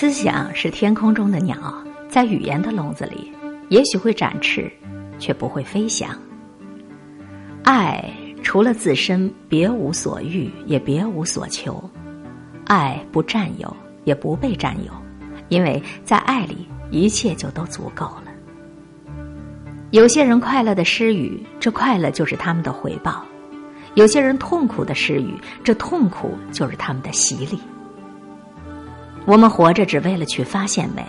思想是天空中的鸟，在语言的笼子里，也许会展翅，却不会飞翔。爱除了自身，别无所欲，也别无所求。爱不占有，也不被占有，因为在爱里，一切就都足够了。有些人快乐的失语，这快乐就是他们的回报；有些人痛苦的失语，这痛苦就是他们的洗礼。我们活着只为了去发现美，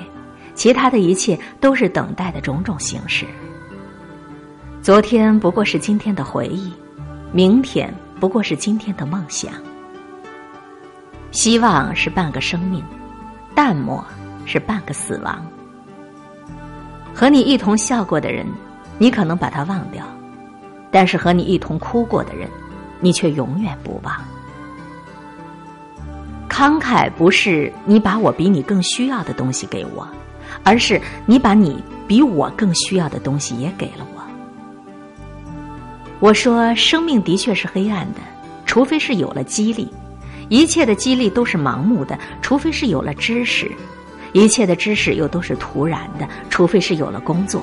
其他的一切都是等待的种种形式。昨天不过是今天的回忆，明天不过是今天的梦想。希望是半个生命，淡漠是半个死亡。和你一同笑过的人，你可能把他忘掉；但是和你一同哭过的人，你却永远不忘。慷慨不是你把我比你更需要的东西给我，而是你把你比我更需要的东西也给了我。我说，生命的确是黑暗的，除非是有了激励；一切的激励都是盲目的，除非是有了知识；一切的知识又都是徒然的，除非是有了工作；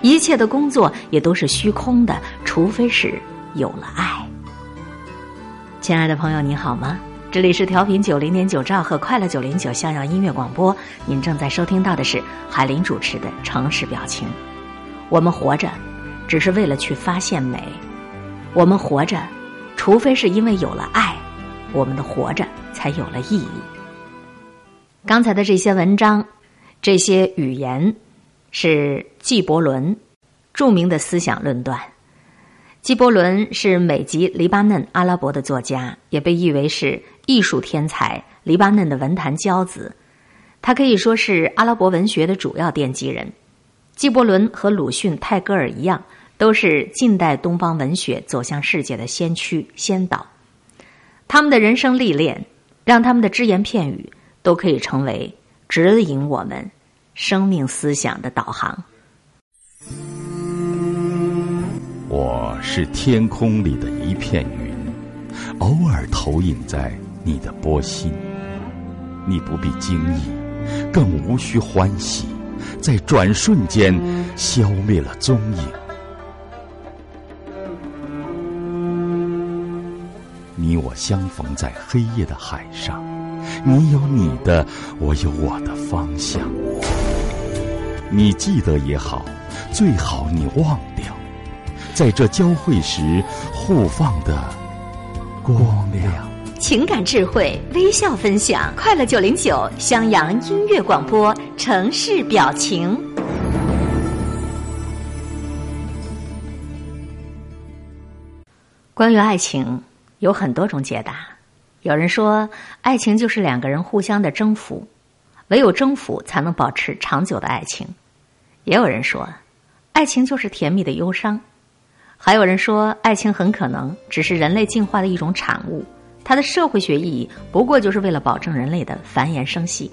一切的工作也都是虚空的，除非是有了爱。亲爱的朋友，你好吗？这里是调频九零点九兆赫快乐九零九襄阳音乐广播，您正在收听到的是海林主持的《城市表情》。我们活着，只是为了去发现美；我们活着，除非是因为有了爱，我们的活着才有了意义。刚才的这些文章，这些语言，是纪伯伦著名的思想论断。纪伯伦是美籍黎巴嫩阿拉伯的作家，也被誉为是。艺术天才，黎巴嫩的文坛骄子，他可以说是阿拉伯文学的主要奠基人。纪伯伦和鲁迅、泰戈尔一样，都是近代东方文学走向世界的先驱先导。他们的人生历练，让他们的只言片语都可以成为指引我们生命思想的导航。我是天空里的一片云，偶尔投影在。你的波心，你不必惊异，更无需欢喜，在转瞬间消灭了踪影。你我相逢在黑夜的海上，你有你的，我有我的方向。你记得也好，最好你忘掉，在这交汇时互放的光亮。情感智慧，微笑分享，快乐九零九，襄阳音乐广播，城市表情。关于爱情，有很多种解答。有人说，爱情就是两个人互相的征服，唯有征服才能保持长久的爱情。也有人说，爱情就是甜蜜的忧伤。还有人说，爱情很可能只是人类进化的一种产物。它的社会学意义不过就是为了保证人类的繁衍生息。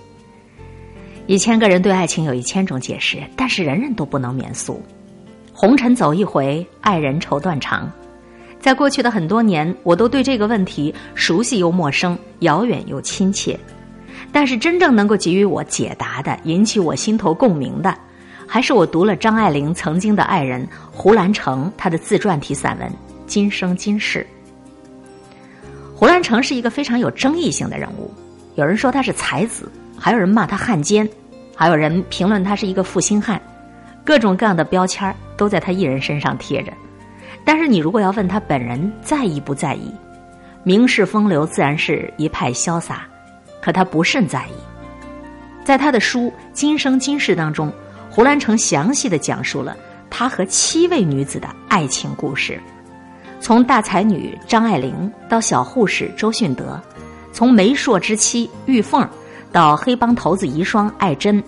一千个人对爱情有一千种解释，但是人人都不能免俗。红尘走一回，爱人愁断肠。在过去的很多年，我都对这个问题熟悉又陌生，遥远又亲切。但是真正能够给予我解答的，引起我心头共鸣的，还是我读了张爱玲曾经的爱人胡兰成他的自传体散文《今生今世》。胡兰成是一个非常有争议性的人物，有人说他是才子，还有人骂他汉奸，还有人评论他是一个负心汉，各种各样的标签都在他一人身上贴着。但是你如果要问他本人在意不在意，名士风流自然是一派潇洒，可他不甚在意。在他的书《今生今世》当中，胡兰成详细的讲述了他和七位女子的爱情故事。从大才女张爱玲到小护士周迅德，从媒妁之妻玉凤到黑帮头子遗孀艾珍，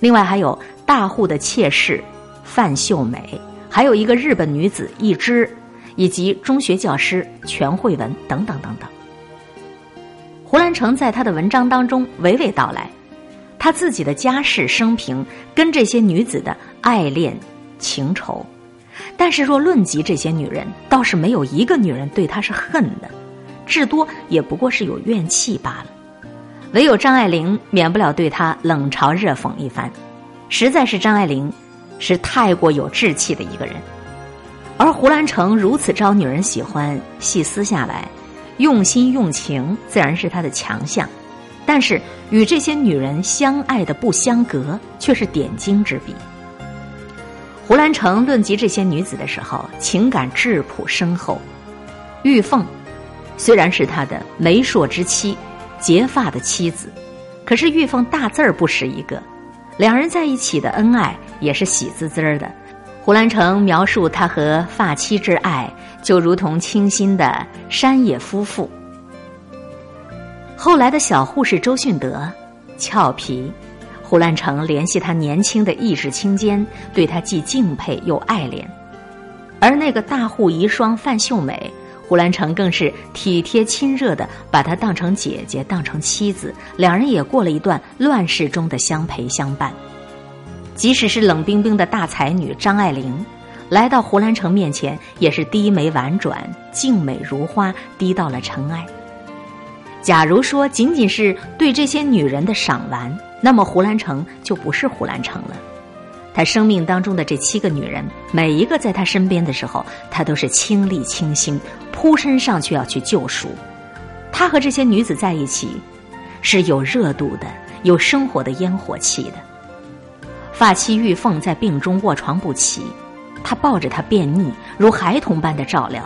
另外还有大户的妾室范秀美，还有一个日本女子一枝，以及中学教师全慧文等等等等。胡兰成在他的文章当中娓娓道来，他自己的家世生平跟这些女子的爱恋情仇。但是，若论及这些女人，倒是没有一个女人对他是恨的，至多也不过是有怨气罢了。唯有张爱玲免不了对他冷嘲热讽一番。实在是张爱玲是太过有志气的一个人，而胡兰成如此招女人喜欢，细思下来，用心用情自然是他的强项。但是与这些女人相爱的不相隔，却是点睛之笔。胡兰成论及这些女子的时候，情感质朴深厚。玉凤虽然是他的媒妁之妻、结发的妻子，可是玉凤大字儿不识一个。两人在一起的恩爱也是喜滋滋的。胡兰成描述他和发妻之爱，就如同清新的山野夫妇。后来的小护士周迅德，俏皮，胡兰成怜惜他年轻的意识清坚，对他既敬佩又爱怜；而那个大户遗孀范秀美，胡兰成更是体贴亲热的把她当成姐姐，当成妻子，两人也过了一段乱世中的相陪相伴。即使是冷冰冰的大才女张爱玲，来到胡兰成面前，也是低眉婉转，静美如花，低到了尘埃。假如说仅仅是对这些女人的赏玩，那么胡兰成就不是胡兰成了。他生命当中的这七个女人，每一个在他身边的时候，他都是倾力倾心，扑身上去要去救赎。他和这些女子在一起，是有热度的，有生活的烟火气的。发妻玉凤在病中卧床不起，他抱着她便溺，如孩童般的照料。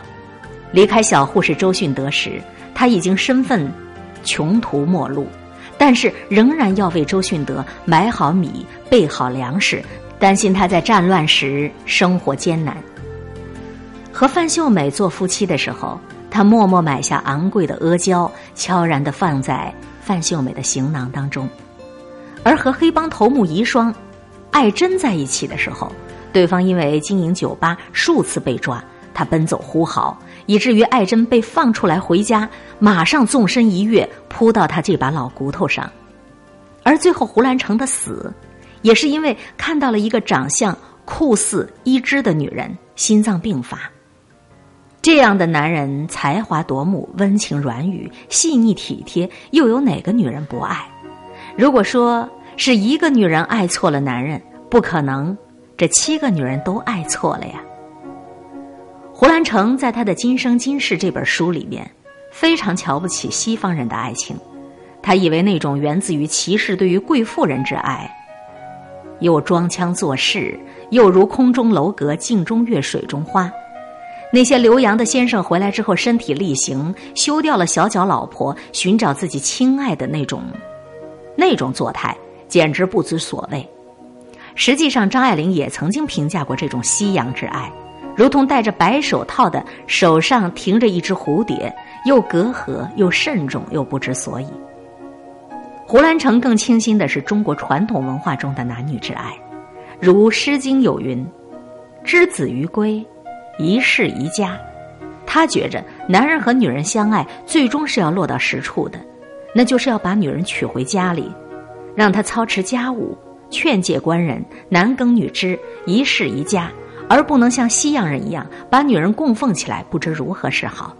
离开小护士周迅德时，他已经身份。穷途末路，但是仍然要为周迅德买好米、备好粮食，担心他在战乱时生活艰难。和范秀美做夫妻的时候，他默默买下昂贵的阿胶，悄然的放在范秀美的行囊当中；而和黑帮头目遗孀艾珍在一起的时候，对方因为经营酒吧数次被抓，他奔走呼号。以至于艾珍被放出来回家，马上纵身一跃扑到他这把老骨头上，而最后胡兰成的死，也是因为看到了一个长相酷似伊芝的女人心脏病发。这样的男人才华夺目，温情软语，细腻体贴，又有哪个女人不爱？如果说是一个女人爱错了男人，不可能，这七个女人都爱错了呀。胡兰成在他的《今生今世》这本书里面，非常瞧不起西方人的爱情，他以为那种源自于骑士对于贵妇人之爱，又装腔作势，又如空中楼阁、镜中月、水中花。那些留洋的先生回来之后，身体力行，休掉了小脚老婆，寻找自己亲爱的那种，那种作态，简直不知所谓。实际上，张爱玲也曾经评价过这种西洋之爱。如同戴着白手套的手上停着一只蝴蝶，又隔阂又慎重又不知所以。胡兰成更倾心的是中国传统文化中的男女之爱，如《诗经》有云：“之子于归，一世一家。”他觉着男人和女人相爱，最终是要落到实处的，那就是要把女人娶回家里，让她操持家务，劝诫官人，男耕女织，一世一家。而不能像西洋人一样把女人供奉起来，不知如何是好。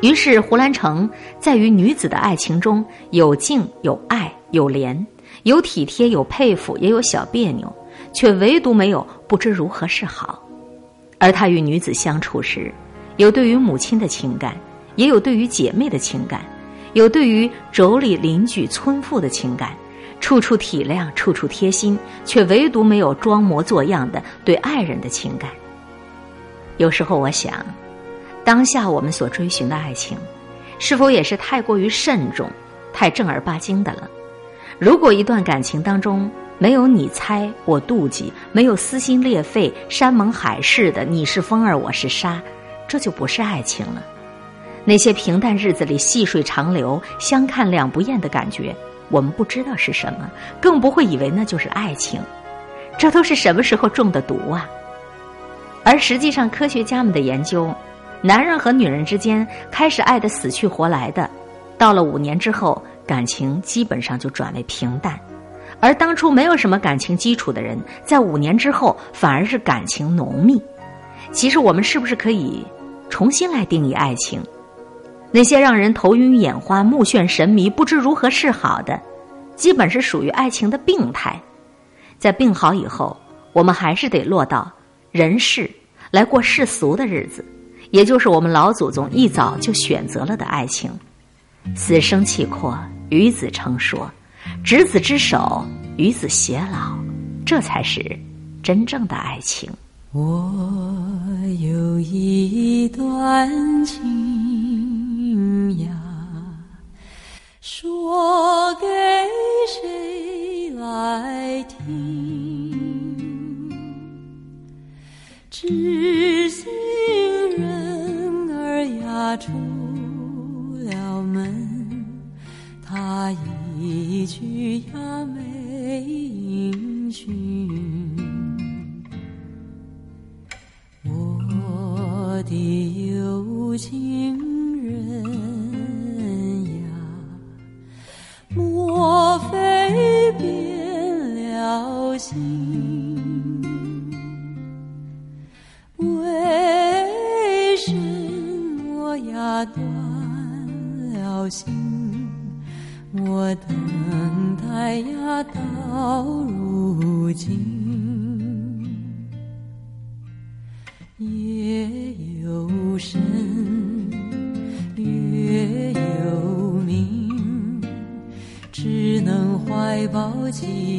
于是胡兰成在与女子的爱情中有敬有爱有怜，有体贴有佩服，也有小别扭，却唯独没有不知如何是好。而他与女子相处时，有对于母亲的情感，也有对于姐妹的情感，有对于妯娌邻居村妇的情感。处处体谅，处处贴心，却唯独没有装模作样的对爱人的情感。有时候我想，当下我们所追寻的爱情，是否也是太过于慎重、太正儿八经的了？如果一段感情当中没有你猜我妒忌，没有撕心裂肺、山盟海誓的你是风儿我是沙，这就不是爱情了。那些平淡日子里细水长流、相看两不厌的感觉。我们不知道是什么，更不会以为那就是爱情，这都是什么时候中的毒啊？而实际上，科学家们的研究，男人和女人之间开始爱的死去活来的，到了五年之后，感情基本上就转为平淡；而当初没有什么感情基础的人，在五年之后反而是感情浓密。其实，我们是不是可以重新来定义爱情？那些让人头晕眼花、目眩神迷、不知如何是好的，基本是属于爱情的病态。在病好以后，我们还是得落到人世来过世俗的日子，也就是我们老祖宗一早就选择了的爱情。死生契阔，与子成说，执子之手，与子偕老，这才是真正的爱情。我有一段情今。夜有深，月有明，只能怀抱几弦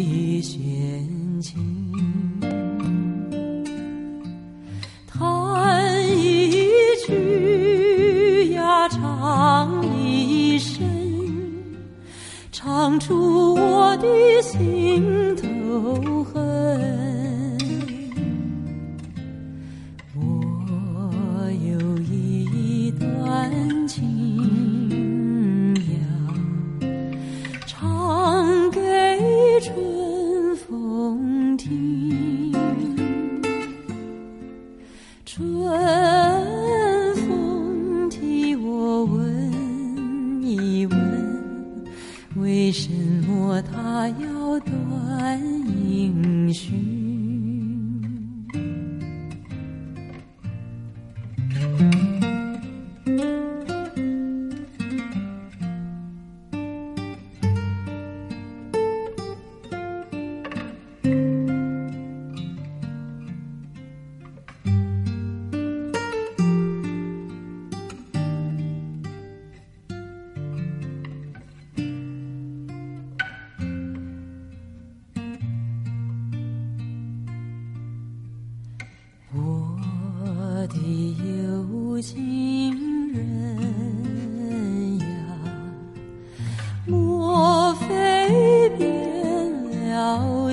说他要断英雄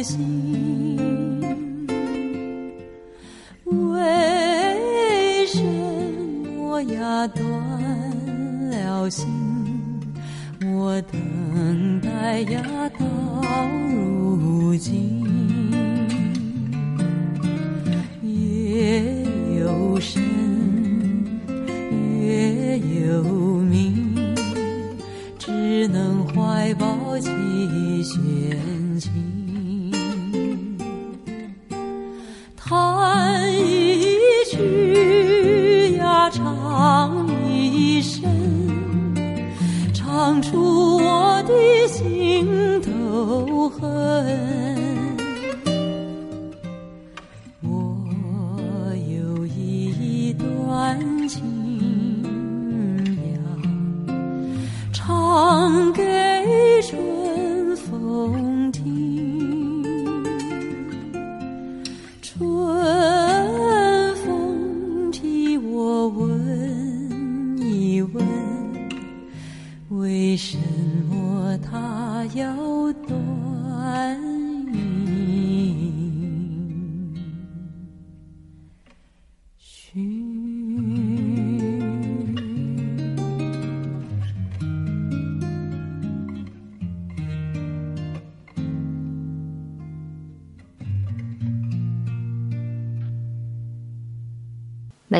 心为什么呀断了心？我等待呀到如今。给出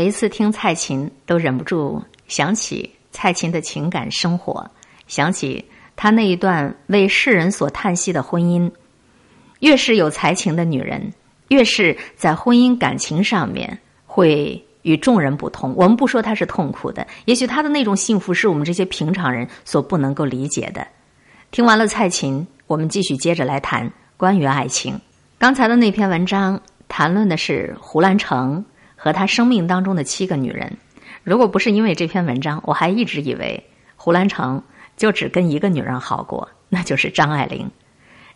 每一次听蔡琴，都忍不住想起蔡琴的情感生活，想起她那一段为世人所叹息的婚姻。越是有才情的女人，越是在婚姻感情上面会与众人不同。我们不说她是痛苦的，也许她的那种幸福是我们这些平常人所不能够理解的。听完了蔡琴，我们继续接着来谈关于爱情。刚才的那篇文章谈论的是胡兰成和他生命当中的七个女人。如果不是因为这篇文章，我还一直以为胡兰成就只跟一个女人好过，那就是张爱玲。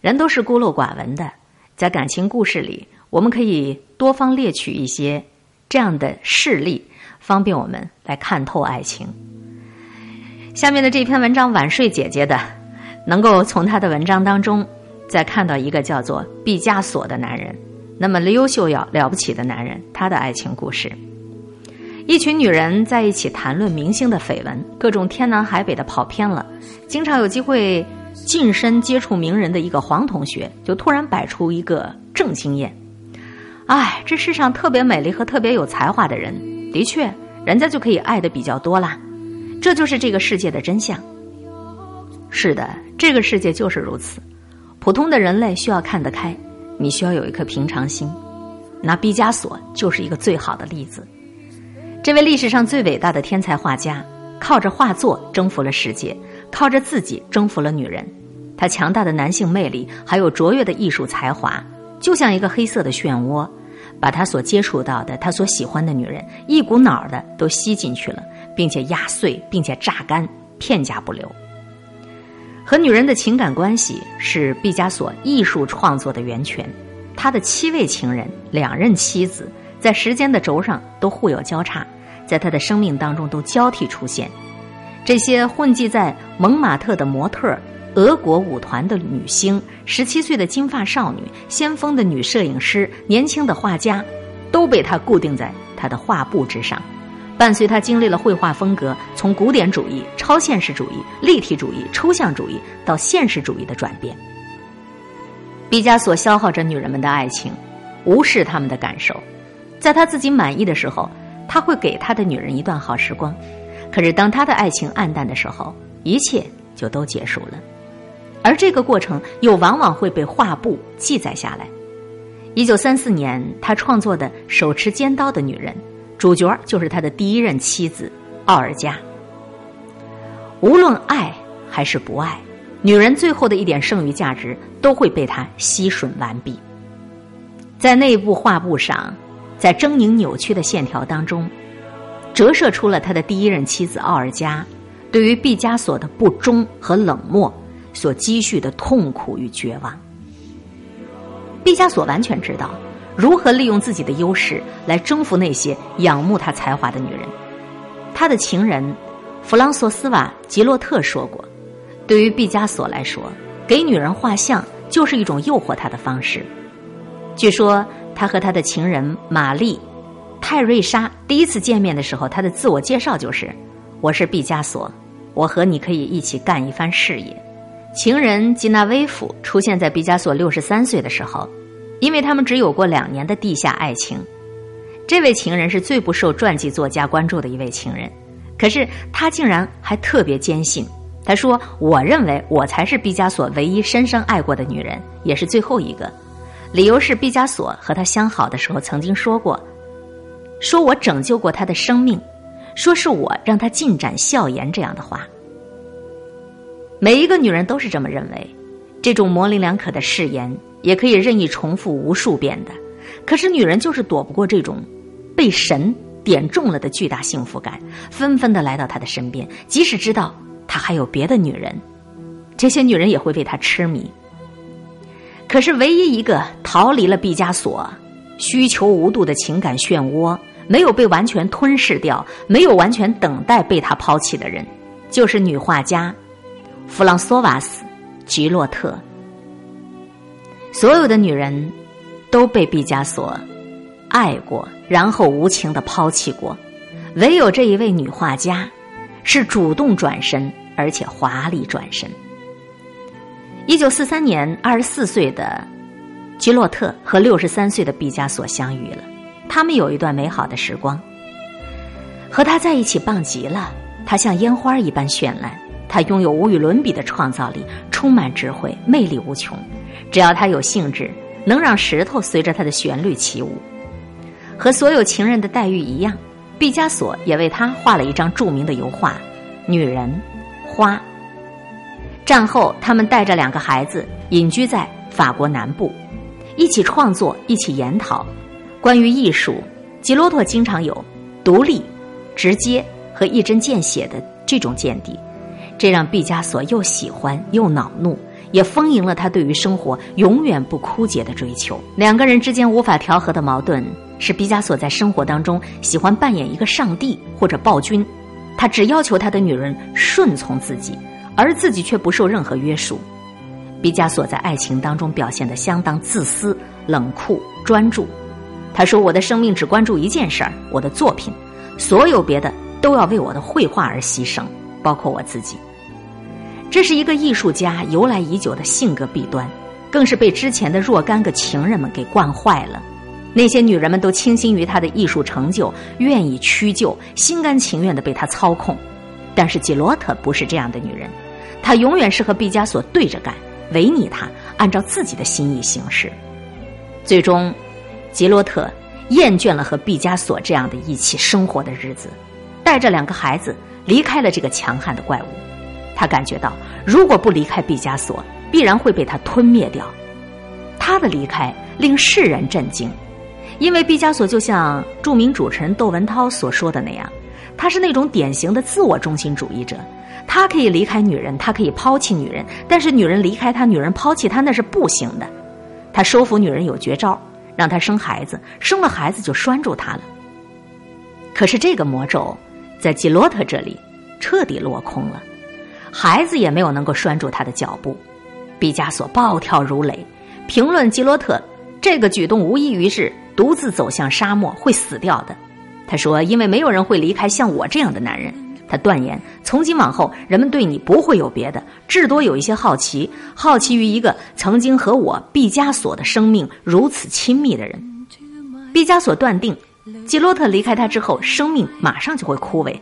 人都是孤陋寡闻的，在感情故事里，我们可以多方列举一些这样的事例，方便我们来看透爱情。下面的这篇文章，晚睡姐姐的，能够从她的文章当中再看到一个叫做毕加索的男人，那么优秀要了不起的男人，他的爱情故事。一群女人在一起谈论明星的绯闻，各种天南海北的跑偏了，经常有机会。近身接触名人的一个黄同学，就突然摆出一个正经验：“哎，这世上特别美丽和特别有才华的人，的确，人家就可以爱的比较多啦。这就是这个世界的真相。是的，这个世界就是如此。普通的人类需要看得开，你需要有一颗平常心。那毕加索就是一个最好的例子。这位历史上最伟大的天才画家，靠着画作征服了世界。”靠着自己征服了女人，他强大的男性魅力还有卓越的艺术才华，就像一个黑色的漩涡，把他所接触到的、他所喜欢的女人一股脑的都吸进去了，并且压碎，并且榨干，片甲不留。和女人的情感关系是毕加索艺术创作的源泉，他的七位情人、两任妻子，在时间的轴上都互有交叉，在他的生命当中都交替出现。这些混迹在蒙马特的模特、俄国舞团的女星、十七岁的金发少女、先锋的女摄影师、年轻的画家，都被他固定在他的画布之上，伴随他经历了绘画风格从古典主义、超现实主义、立体主义、抽象主义到现实主义的转变。毕加索消耗着女人们的爱情，无视他们的感受，在他自己满意的时候，他会给他的女人一段好时光。可是，当他的爱情暗淡的时候，一切就都结束了，而这个过程又往往会被画布记载下来。一九三四年，他创作的《手持尖刀的女人》，主角就是他的第一任妻子奥尔加。无论爱还是不爱，女人最后的一点剩余价值都会被他吸吮完毕。在那部画布上，在狰狞扭曲的线条当中。折射出了他的第一任妻子奥尔加对于毕加索的不忠和冷漠所积蓄的痛苦与绝望。毕加索完全知道如何利用自己的优势来征服那些仰慕他才华的女人。他的情人弗朗索斯瓦·吉洛特说过：“对于毕加索来说，给女人画像就是一种诱惑她的方式。”据说他和他的情人玛丽。泰瑞莎第一次见面的时候，他的自我介绍就是：“我是毕加索，我和你可以一起干一番事业。”情人吉纳威夫出现在毕加索六十三岁的时候，因为他们只有过两年的地下爱情。这位情人是最不受传记作家关注的一位情人，可是他竟然还特别坚信，他说：“我认为我才是毕加索唯一深深爱过的女人，也是最后一个。理由是毕加索和他相好的时候曾经说过。”说我拯救过他的生命，说是我让他尽展笑颜，这样的话，每一个女人都是这么认为。这种模棱两可的誓言也可以任意重复无数遍的，可是女人就是躲不过这种被神点中了的巨大幸福感，纷纷的来到他的身边，即使知道他还有别的女人，这些女人也会为他痴迷。可是唯一一个逃离了毕加索需求无度的情感漩涡。没有被完全吞噬掉，没有完全等待被他抛弃的人，就是女画家弗朗索瓦斯·吉洛特。所有的女人都被毕加索爱过，然后无情的抛弃过，唯有这一位女画家是主动转身，而且华丽转身。一九四三年，二十四岁的吉洛特和六十三岁的毕加索相遇了。他们有一段美好的时光，和他在一起棒极了。他像烟花一般绚烂，他拥有无与伦比的创造力，充满智慧，魅力无穷。只要他有兴致，能让石头随着他的旋律起舞。和所有情人的待遇一样，毕加索也为他画了一张著名的油画《女人花》。战后，他们带着两个孩子隐居在法国南部，一起创作，一起研讨关于艺术。吉罗托经常有独立、直接和一针见血的这种见地，这让毕加索又喜欢又恼怒，也丰盈了他对于生活永远不枯竭的追求。两个人之间无法调和的矛盾。是毕加索在生活当中喜欢扮演一个上帝或者暴君，他只要求他的女人顺从自己，而自己却不受任何约束。毕加索在爱情当中表现得相当自私、冷酷、专注。他说：“我的生命只关注一件事儿，我的作品，所有别的都要为我的绘画而牺牲，包括我自己。”这是一个艺术家由来已久的性格弊端，更是被之前的若干个情人们给惯坏了。那些女人们都倾心于他的艺术成就，愿意屈就，心甘情愿的被他操控。但是吉罗特不是这样的女人，她永远是和毕加索对着干，违逆他，按照自己的心意行事。最终，吉罗特厌倦了和毕加索这样的一起生活的日子，带着两个孩子离开了这个强悍的怪物。他感觉到，如果不离开毕加索，必然会被他吞灭掉。他的离开令世人震惊。因为毕加索就像著名主持人窦文涛所说的那样，他是那种典型的自我中心主义者。他可以离开女人，他可以抛弃女人，但是女人离开他，女人抛弃他那是不行的。他收服女人有绝招，让她生孩子，生了孩子就拴住她了。可是这个魔咒在吉罗特这里彻底落空了，孩子也没有能够拴住他的脚步。毕加索暴跳如雷，评论吉罗特这个举动无异于是。独自走向沙漠会死掉的，他说：“因为没有人会离开像我这样的男人。”他断言：“从今往后，人们对你不会有别的，至多有一些好奇，好奇于一个曾经和我毕加索的生命如此亲密的人。”毕加索断定，吉罗特离开他之后，生命马上就会枯萎，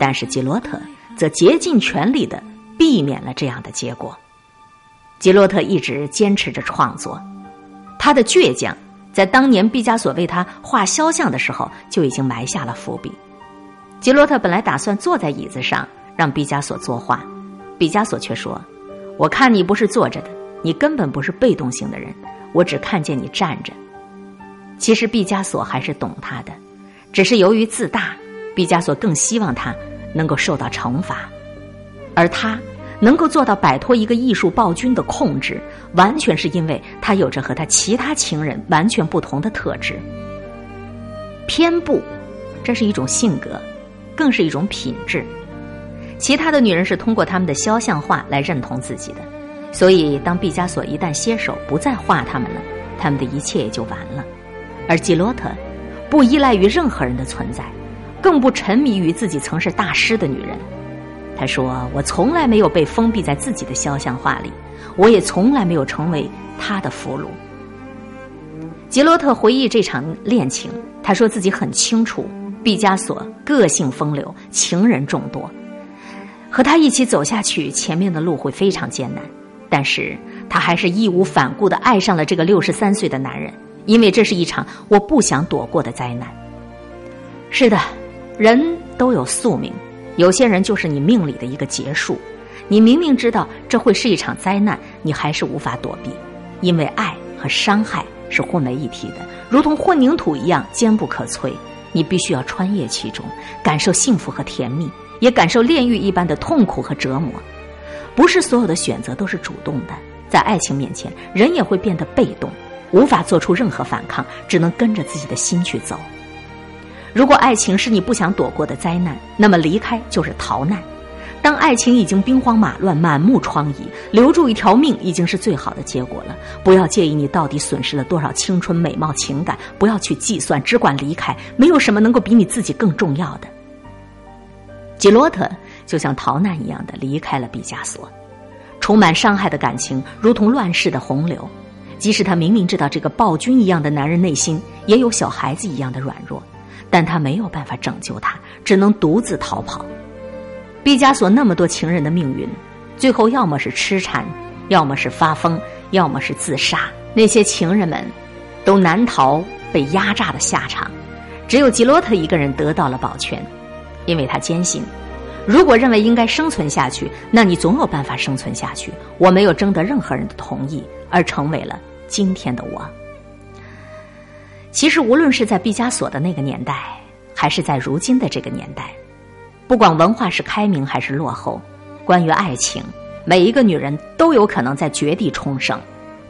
但是吉罗特则竭尽全力的避免了这样的结果。吉洛特一直坚持着创作，他的倔强。在当年毕加索为他画肖像的时候，就已经埋下了伏笔。吉洛特本来打算坐在椅子上让毕加索作画，毕加索却说：“我看你不是坐着的，你根本不是被动性的人，我只看见你站着。”其实毕加索还是懂他的，只是由于自大，毕加索更希望他能够受到惩罚，而他。能够做到摆脱一个艺术暴君的控制，完全是因为他有着和他其他情人完全不同的特质。偏不，这是一种性格，更是一种品质。其他的女人是通过他们的肖像画来认同自己的，所以当毕加索一旦歇手不再画他们了，他们的一切也就完了。而吉罗特，不依赖于任何人的存在，更不沉迷于自己曾是大师的女人。他说：“我从来没有被封闭在自己的肖像画里，我也从来没有成为他的俘虏。”吉罗特回忆这场恋情，他说自己很清楚，毕加索个性风流，情人众多，和他一起走下去，前面的路会非常艰难。但是他还是义无反顾的爱上了这个六十三岁的男人，因为这是一场我不想躲过的灾难。是的，人都有宿命。有些人就是你命里的一个劫数，你明明知道这会是一场灾难，你还是无法躲避，因为爱和伤害是混为一体的，如同混凝土一样坚不可摧。你必须要穿越其中，感受幸福和甜蜜，也感受炼狱一般的痛苦和折磨。不是所有的选择都是主动的，在爱情面前，人也会变得被动，无法做出任何反抗，只能跟着自己的心去走。如果爱情是你不想躲过的灾难，那么离开就是逃难。当爱情已经兵荒马乱、满目疮痍，留住一条命已经是最好的结果了。不要介意你到底损失了多少青春、美貌、情感，不要去计算，只管离开。没有什么能够比你自己更重要的。吉罗特就像逃难一样的离开了毕加索，充满伤害的感情如同乱世的洪流。即使他明明知道这个暴君一样的男人内心也有小孩子一样的软弱。但他没有办法拯救他，只能独自逃跑。毕加索那么多情人的命运，最后要么是痴缠，要么是发疯，要么是自杀。那些情人们，都难逃被压榨的下场。只有吉罗特一个人得到了保全，因为他坚信，如果认为应该生存下去，那你总有办法生存下去。我没有征得任何人的同意，而成为了今天的我。其实，无论是在毕加索的那个年代，还是在如今的这个年代，不管文化是开明还是落后，关于爱情，每一个女人都有可能在绝地重生。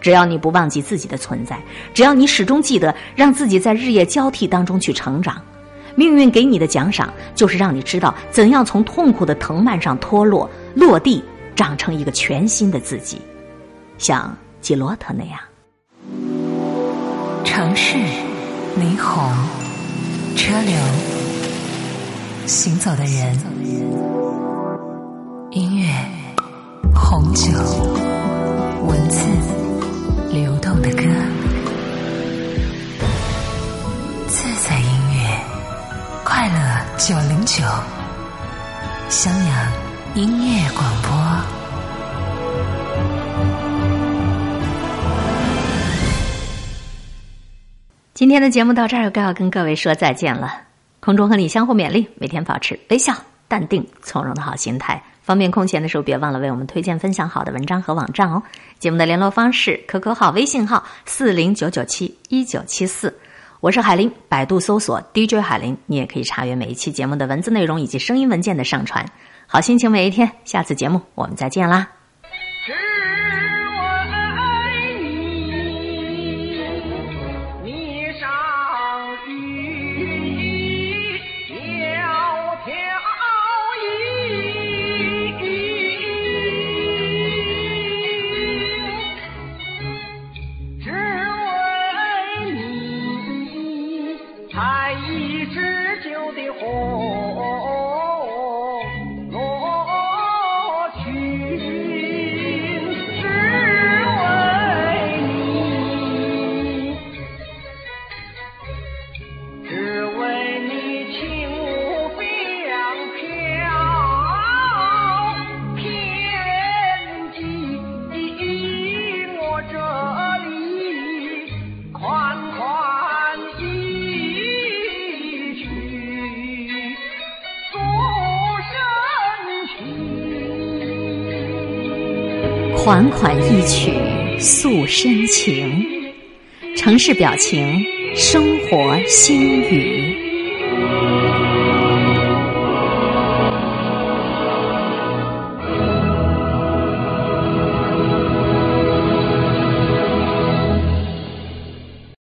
只要你不忘记自己的存在，只要你始终记得让自己在日夜交替当中去成长，命运给你的奖赏就是让你知道怎样从痛苦的藤蔓上脱落，落地长成一个全新的自己，像吉罗特那样。城市，霓虹，车流，行走的人，音乐，红酒，文字。流动的歌，自在音乐，快乐九零九，襄阳音乐广播。今天的节目到这儿，该要跟各位说再见了。空中和你相互勉励，每天保持微笑、淡定、从容的好心态。方便空闲的时候，别忘了为我们推荐分享好的文章和网站哦。节目的联络方式：QQ 号、微信号四零九九七一九七四。我是海林，百度搜索 DJ 海林，你也可以查阅每一期节目的文字内容以及声音文件的上传。好心情每一天，下次节目我们再见啦。款款一曲诉深情，城市表情，生活心语。